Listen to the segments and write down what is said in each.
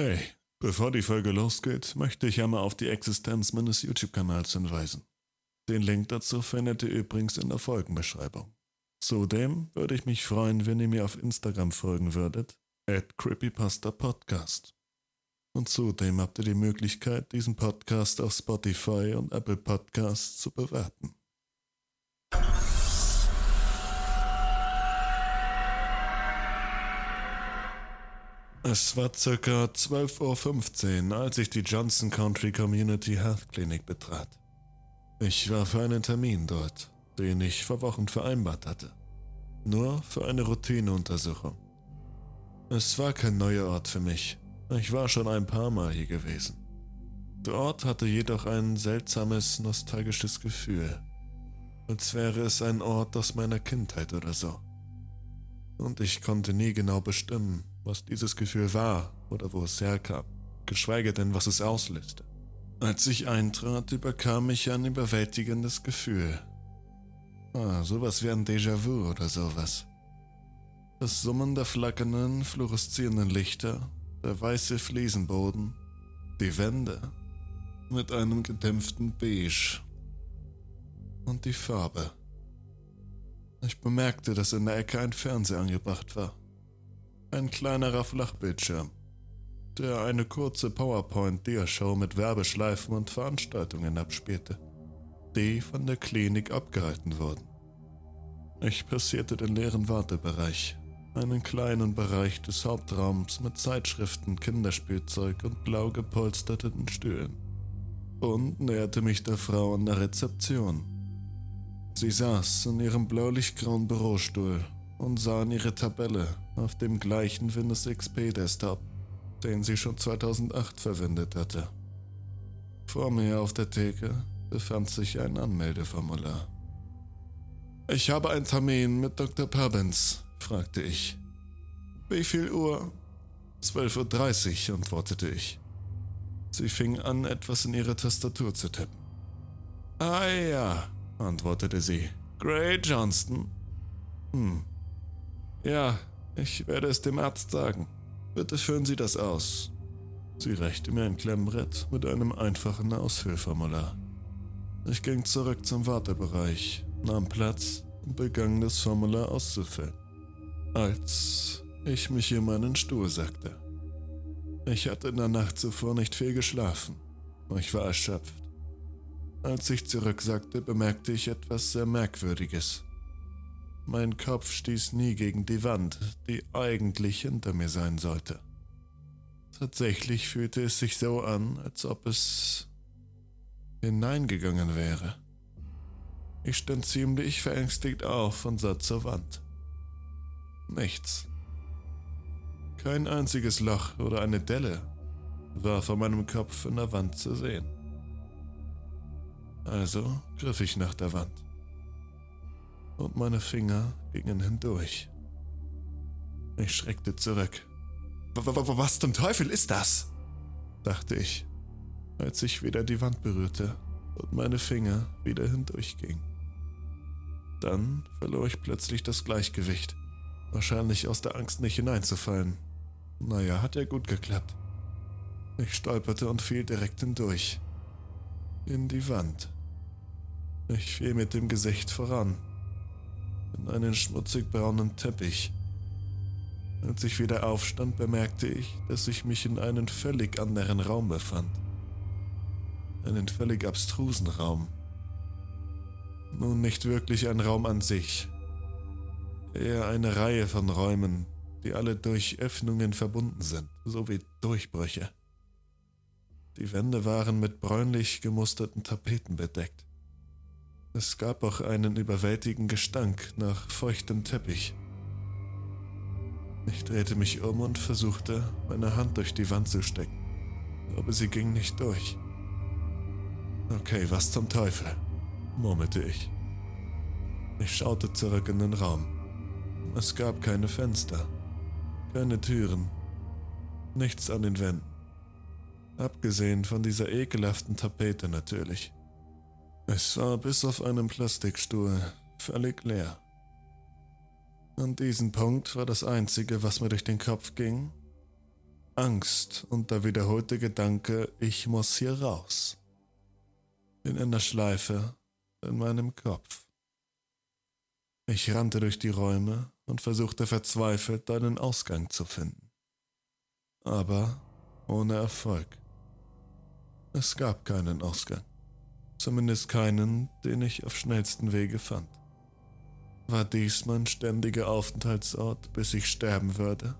Hey, bevor die Folge losgeht, möchte ich einmal auf die Existenz meines YouTube-Kanals hinweisen. Den Link dazu findet ihr übrigens in der Folgenbeschreibung. Zudem würde ich mich freuen, wenn ihr mir auf Instagram folgen würdet, at creepypastapodcast. Und zudem habt ihr die Möglichkeit, diesen Podcast auf Spotify und Apple Podcasts zu bewerten. Es war circa 12.15 Uhr, als ich die Johnson Country Community Health Clinic betrat. Ich war für einen Termin dort, den ich vor Wochen vereinbart hatte. Nur für eine Routineuntersuchung. Es war kein neuer Ort für mich. Ich war schon ein paar Mal hier gewesen. Der Ort hatte jedoch ein seltsames, nostalgisches Gefühl. Als wäre es ein Ort aus meiner Kindheit oder so. Und ich konnte nie genau bestimmen, was dieses Gefühl war oder wo es herkam, geschweige denn, was es auslöste. Als ich eintrat, überkam mich ein überwältigendes Gefühl. Ah, sowas wie ein Déjà-vu oder sowas. Das Summen der flackernden, fluoreszierenden Lichter, der weiße Fliesenboden, die Wände mit einem gedämpften Beige und die Farbe. Ich bemerkte, dass in der Ecke ein Fernseher angebracht war. Ein kleinerer Flachbildschirm, der eine kurze PowerPoint-Diashow mit Werbeschleifen und Veranstaltungen abspielte, die von der Klinik abgehalten wurden. Ich passierte den leeren Wartebereich, einen kleinen Bereich des Hauptraums mit Zeitschriften, Kinderspielzeug und blau gepolsterten Stühlen. Und näherte mich der Frau an der Rezeption. Sie saß in ihrem blaulichgrauen Bürostuhl und sah in ihre Tabelle auf dem gleichen Windows XP Desktop, den sie schon 2008 verwendet hatte. Vor mir auf der Theke befand sich ein Anmeldeformular. Ich habe einen Termin mit Dr. Perbens, fragte ich. Wie viel Uhr? 12.30 Uhr, antwortete ich. Sie fing an, etwas in ihre Tastatur zu tippen. Ah ja, antwortete sie. Gray Johnston. Hm. Ja, ich werde es dem Arzt sagen. Bitte füllen Sie das aus. Sie reichte mir ein Klemmbrett mit einem einfachen Ausfüllformular. Ich ging zurück zum Wartebereich, nahm Platz und begann das Formular auszufüllen. Als ich mich in meinen Stuhl sackte. Ich hatte in der Nacht zuvor nicht viel geschlafen. Ich war erschöpft. Als ich zurücksackte, bemerkte ich etwas sehr Merkwürdiges. Mein Kopf stieß nie gegen die Wand, die eigentlich hinter mir sein sollte. Tatsächlich fühlte es sich so an, als ob es hineingegangen wäre. Ich stand ziemlich verängstigt auf und sah zur Wand. Nichts. Kein einziges Loch oder eine Delle war vor meinem Kopf in der Wand zu sehen. Also griff ich nach der Wand und meine Finger gingen hindurch. Ich schreckte zurück. Was zum Teufel ist das? dachte ich, als ich wieder die Wand berührte und meine Finger wieder hindurchgingen. Dann verlor ich plötzlich das Gleichgewicht, wahrscheinlich aus der Angst nicht hineinzufallen. Naja, hat ja gut geklappt. Ich stolperte und fiel direkt hindurch. In die Wand. Ich fiel mit dem Gesicht voran in einen schmutzig braunen Teppich. Als ich wieder aufstand, bemerkte ich, dass ich mich in einem völlig anderen Raum befand. Einen völlig abstrusen Raum. Nun nicht wirklich ein Raum an sich, eher eine Reihe von Räumen, die alle durch Öffnungen verbunden sind, sowie Durchbrüche. Die Wände waren mit bräunlich gemusterten Tapeten bedeckt. Es gab auch einen überwältigenden Gestank nach feuchtem Teppich. Ich drehte mich um und versuchte, meine Hand durch die Wand zu stecken, aber sie ging nicht durch. Okay, was zum Teufel, murmelte ich. Ich schaute zurück in den Raum. Es gab keine Fenster, keine Türen, nichts an den Wänden. Abgesehen von dieser ekelhaften Tapete natürlich. Es war bis auf einen Plastikstuhl völlig leer. An diesem Punkt war das Einzige, was mir durch den Kopf ging, Angst und der wiederholte Gedanke, ich muss hier raus. In einer Schleife in meinem Kopf. Ich rannte durch die Räume und versuchte verzweifelt einen Ausgang zu finden. Aber ohne Erfolg. Es gab keinen Ausgang. Zumindest keinen, den ich auf schnellsten Wege fand. War dies mein ständiger Aufenthaltsort, bis ich sterben würde?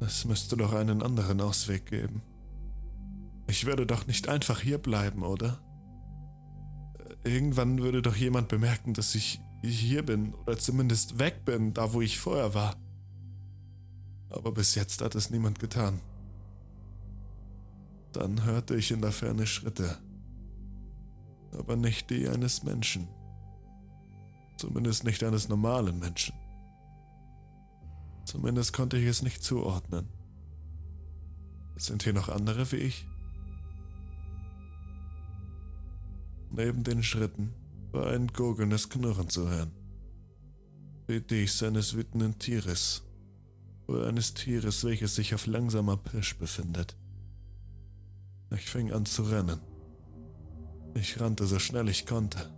Es müsste doch einen anderen Ausweg geben. Ich würde doch nicht einfach hier bleiben, oder? Irgendwann würde doch jemand bemerken, dass ich hier bin oder zumindest weg bin, da wo ich vorher war. Aber bis jetzt hat es niemand getan. Dann hörte ich in der Ferne Schritte, aber nicht die eines Menschen. Zumindest nicht eines normalen Menschen. Zumindest konnte ich es nicht zuordnen. Sind hier noch andere wie ich? Neben den Schritten war ein gurgelndes Knurren zu hören. Wie dies eines wütenden Tieres oder eines Tieres, welches sich auf langsamer Pirsch befindet. Ich fing an zu rennen. Ich rannte so schnell ich konnte.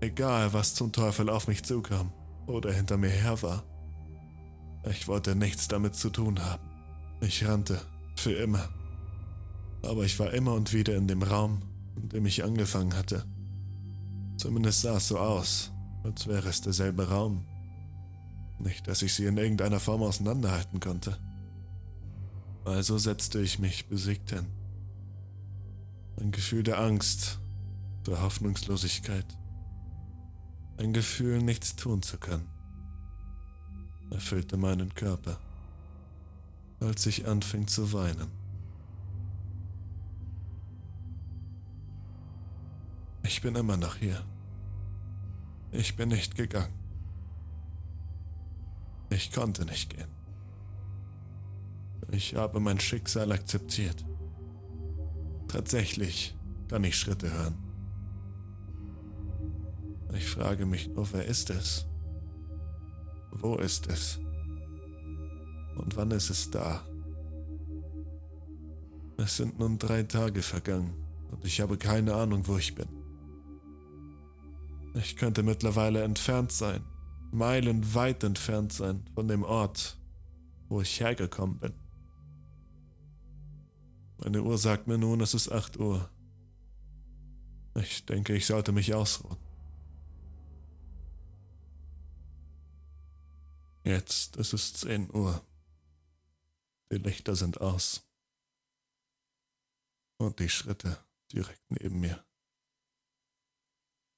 Egal, was zum Teufel auf mich zukam oder hinter mir her war. Ich wollte nichts damit zu tun haben. Ich rannte, für immer. Aber ich war immer und wieder in dem Raum, in dem ich angefangen hatte. Zumindest sah es so aus, als wäre es derselbe Raum. Nicht, dass ich sie in irgendeiner Form auseinanderhalten konnte. Also setzte ich mich besiegt hin. Ein Gefühl der Angst, der Hoffnungslosigkeit ein Gefühl, nichts tun zu können, erfüllte meinen Körper, als ich anfing zu weinen. Ich bin immer noch hier. Ich bin nicht gegangen. Ich konnte nicht gehen. Ich habe mein Schicksal akzeptiert. Tatsächlich kann ich Schritte hören. Ich frage mich nur, wer ist es? Wo ist es? Und wann ist es da? Es sind nun drei Tage vergangen und ich habe keine Ahnung, wo ich bin. Ich könnte mittlerweile entfernt sein, meilenweit entfernt sein von dem Ort, wo ich hergekommen bin. Meine Uhr sagt mir nun, es ist 8 Uhr. Ich denke, ich sollte mich ausruhen. Jetzt ist es 10 Uhr. Die Lichter sind aus. Und die Schritte direkt neben mir.